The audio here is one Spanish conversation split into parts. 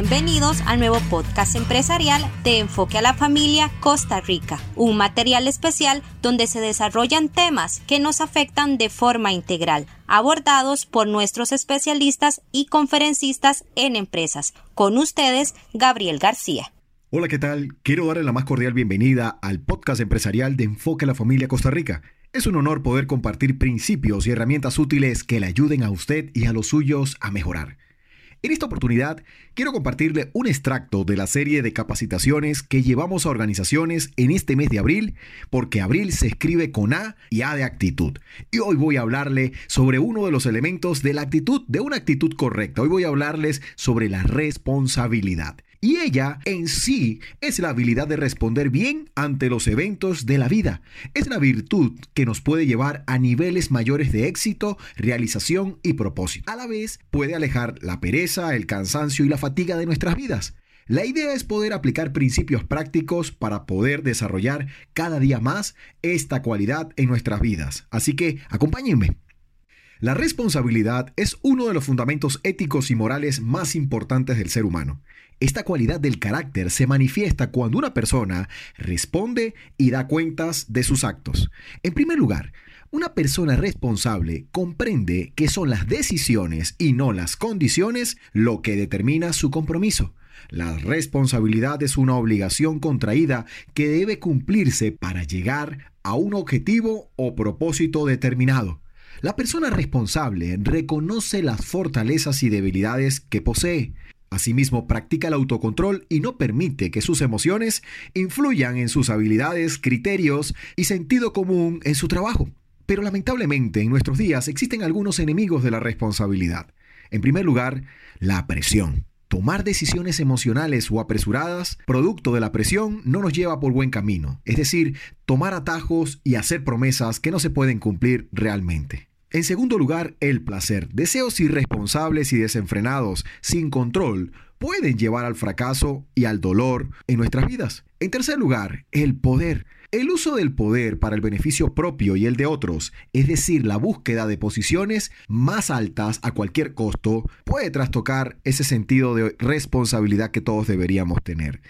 bienvenidos al nuevo podcast empresarial de Enfoque a la Familia Costa Rica, un material especial donde se desarrollan temas que nos afectan de forma integral, abordados por nuestros especialistas y conferencistas en empresas. Con ustedes, Gabriel García. Hola, ¿qué tal? Quiero darle la más cordial bienvenida al podcast empresarial de Enfoque a la Familia Costa Rica. Es un honor poder compartir principios y herramientas útiles que le ayuden a usted y a los suyos a mejorar. En esta oportunidad quiero compartirle un extracto de la serie de capacitaciones que llevamos a organizaciones en este mes de abril, porque abril se escribe con A y A de actitud. Y hoy voy a hablarle sobre uno de los elementos de la actitud, de una actitud correcta. Hoy voy a hablarles sobre la responsabilidad. Y ella en sí es la habilidad de responder bien ante los eventos de la vida. Es la virtud que nos puede llevar a niveles mayores de éxito, realización y propósito. A la vez puede alejar la pereza, el cansancio y la fatiga de nuestras vidas. La idea es poder aplicar principios prácticos para poder desarrollar cada día más esta cualidad en nuestras vidas. Así que acompáñenme. La responsabilidad es uno de los fundamentos éticos y morales más importantes del ser humano. Esta cualidad del carácter se manifiesta cuando una persona responde y da cuentas de sus actos. En primer lugar, una persona responsable comprende que son las decisiones y no las condiciones lo que determina su compromiso. La responsabilidad es una obligación contraída que debe cumplirse para llegar a un objetivo o propósito determinado. La persona responsable reconoce las fortalezas y debilidades que posee. Asimismo, practica el autocontrol y no permite que sus emociones influyan en sus habilidades, criterios y sentido común en su trabajo. Pero lamentablemente en nuestros días existen algunos enemigos de la responsabilidad. En primer lugar, la presión. Tomar decisiones emocionales o apresuradas, producto de la presión, no nos lleva por buen camino. Es decir, tomar atajos y hacer promesas que no se pueden cumplir realmente. En segundo lugar, el placer. Deseos irresponsables y desenfrenados, sin control, pueden llevar al fracaso y al dolor en nuestras vidas. En tercer lugar, el poder. El uso del poder para el beneficio propio y el de otros, es decir, la búsqueda de posiciones más altas a cualquier costo, puede trastocar ese sentido de responsabilidad que todos deberíamos tener.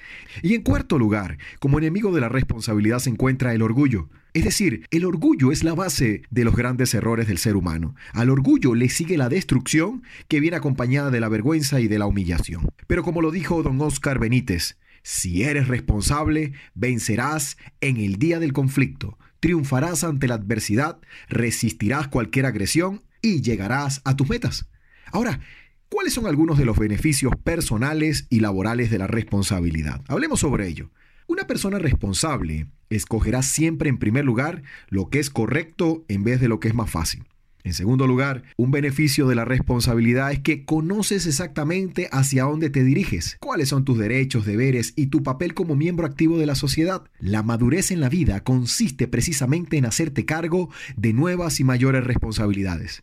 Y en cuarto lugar, como enemigo de la responsabilidad se encuentra el orgullo. Es decir, el orgullo es la base de los grandes errores del ser humano. Al orgullo le sigue la destrucción que viene acompañada de la vergüenza y de la humillación. Pero como lo dijo don Oscar Benítez, si eres responsable, vencerás en el día del conflicto, triunfarás ante la adversidad, resistirás cualquier agresión y llegarás a tus metas. Ahora, ¿cuáles son algunos de los beneficios personales y laborales de la responsabilidad? Hablemos sobre ello. Una persona responsable escogerá siempre en primer lugar lo que es correcto en vez de lo que es más fácil. En segundo lugar, un beneficio de la responsabilidad es que conoces exactamente hacia dónde te diriges, cuáles son tus derechos, deberes y tu papel como miembro activo de la sociedad. La madurez en la vida consiste precisamente en hacerte cargo de nuevas y mayores responsabilidades.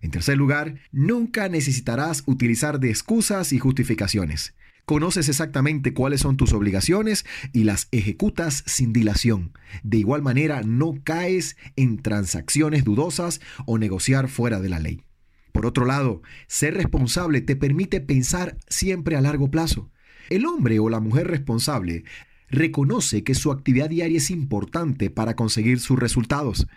En tercer lugar, nunca necesitarás utilizar de excusas y justificaciones. Conoces exactamente cuáles son tus obligaciones y las ejecutas sin dilación. De igual manera, no caes en transacciones dudosas o negociar fuera de la ley. Por otro lado, ser responsable te permite pensar siempre a largo plazo. El hombre o la mujer responsable reconoce que su actividad diaria es importante para conseguir sus resultados,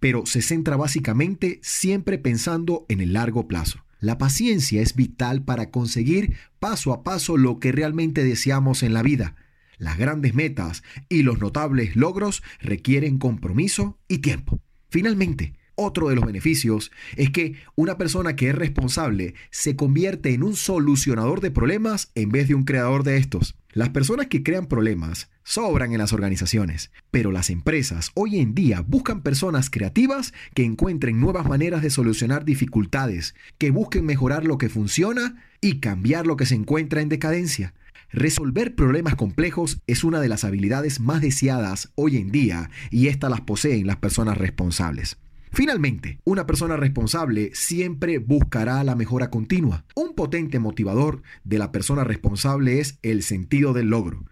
pero se centra básicamente siempre pensando en el largo plazo. La paciencia es vital para conseguir paso a paso lo que realmente deseamos en la vida. Las grandes metas y los notables logros requieren compromiso y tiempo. Finalmente, otro de los beneficios es que una persona que es responsable se convierte en un solucionador de problemas en vez de un creador de estos. Las personas que crean problemas sobran en las organizaciones, pero las empresas hoy en día buscan personas creativas que encuentren nuevas maneras de solucionar dificultades, que busquen mejorar lo que funciona y cambiar lo que se encuentra en decadencia. Resolver problemas complejos es una de las habilidades más deseadas hoy en día y estas las poseen las personas responsables. Finalmente, una persona responsable siempre buscará la mejora continua. Un potente motivador de la persona responsable es el sentido del logro.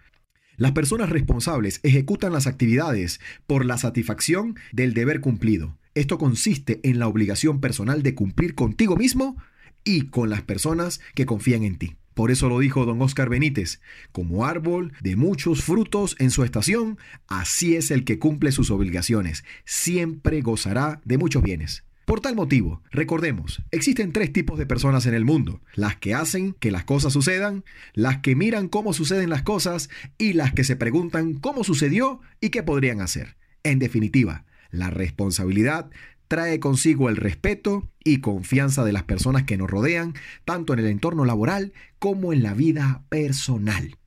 Las personas responsables ejecutan las actividades por la satisfacción del deber cumplido. Esto consiste en la obligación personal de cumplir contigo mismo y con las personas que confían en ti. Por eso lo dijo don Oscar Benítez, como árbol de muchos frutos en su estación, así es el que cumple sus obligaciones, siempre gozará de muchos bienes. Por tal motivo, recordemos, existen tres tipos de personas en el mundo, las que hacen que las cosas sucedan, las que miran cómo suceden las cosas y las que se preguntan cómo sucedió y qué podrían hacer. En definitiva, la responsabilidad trae consigo el respeto y confianza de las personas que nos rodean, tanto en el entorno laboral como en la vida personal.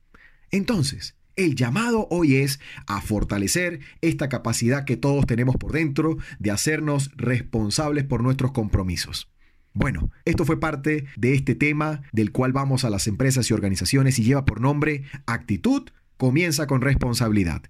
Entonces, el llamado hoy es a fortalecer esta capacidad que todos tenemos por dentro de hacernos responsables por nuestros compromisos. Bueno, esto fue parte de este tema del cual vamos a las empresas y organizaciones y lleva por nombre Actitud comienza con responsabilidad.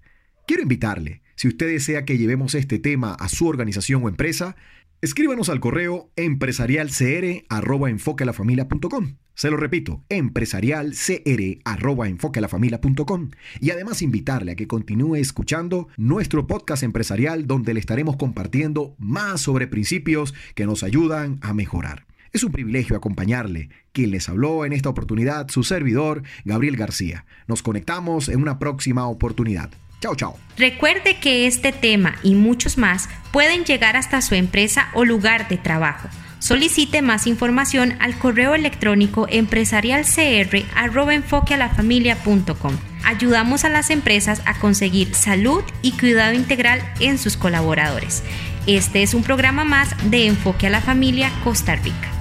Quiero invitarle, si usted desea que llevemos este tema a su organización o empresa, escríbanos al correo empresarialcr.enfoquealafamilia.com. Se lo repito, empresarialcr.enfoquealafamilia.com. Y además invitarle a que continúe escuchando nuestro podcast empresarial donde le estaremos compartiendo más sobre principios que nos ayudan a mejorar. Es un privilegio acompañarle. Quien les habló en esta oportunidad, su servidor, Gabriel García. Nos conectamos en una próxima oportunidad. Chao. Recuerde que este tema y muchos más pueden llegar hasta su empresa o lugar de trabajo. Solicite más información al correo electrónico empresarialcr.enfoquealafamilia.com. Ayudamos a las empresas a conseguir salud y cuidado integral en sus colaboradores. Este es un programa más de Enfoque a la Familia Costa Rica.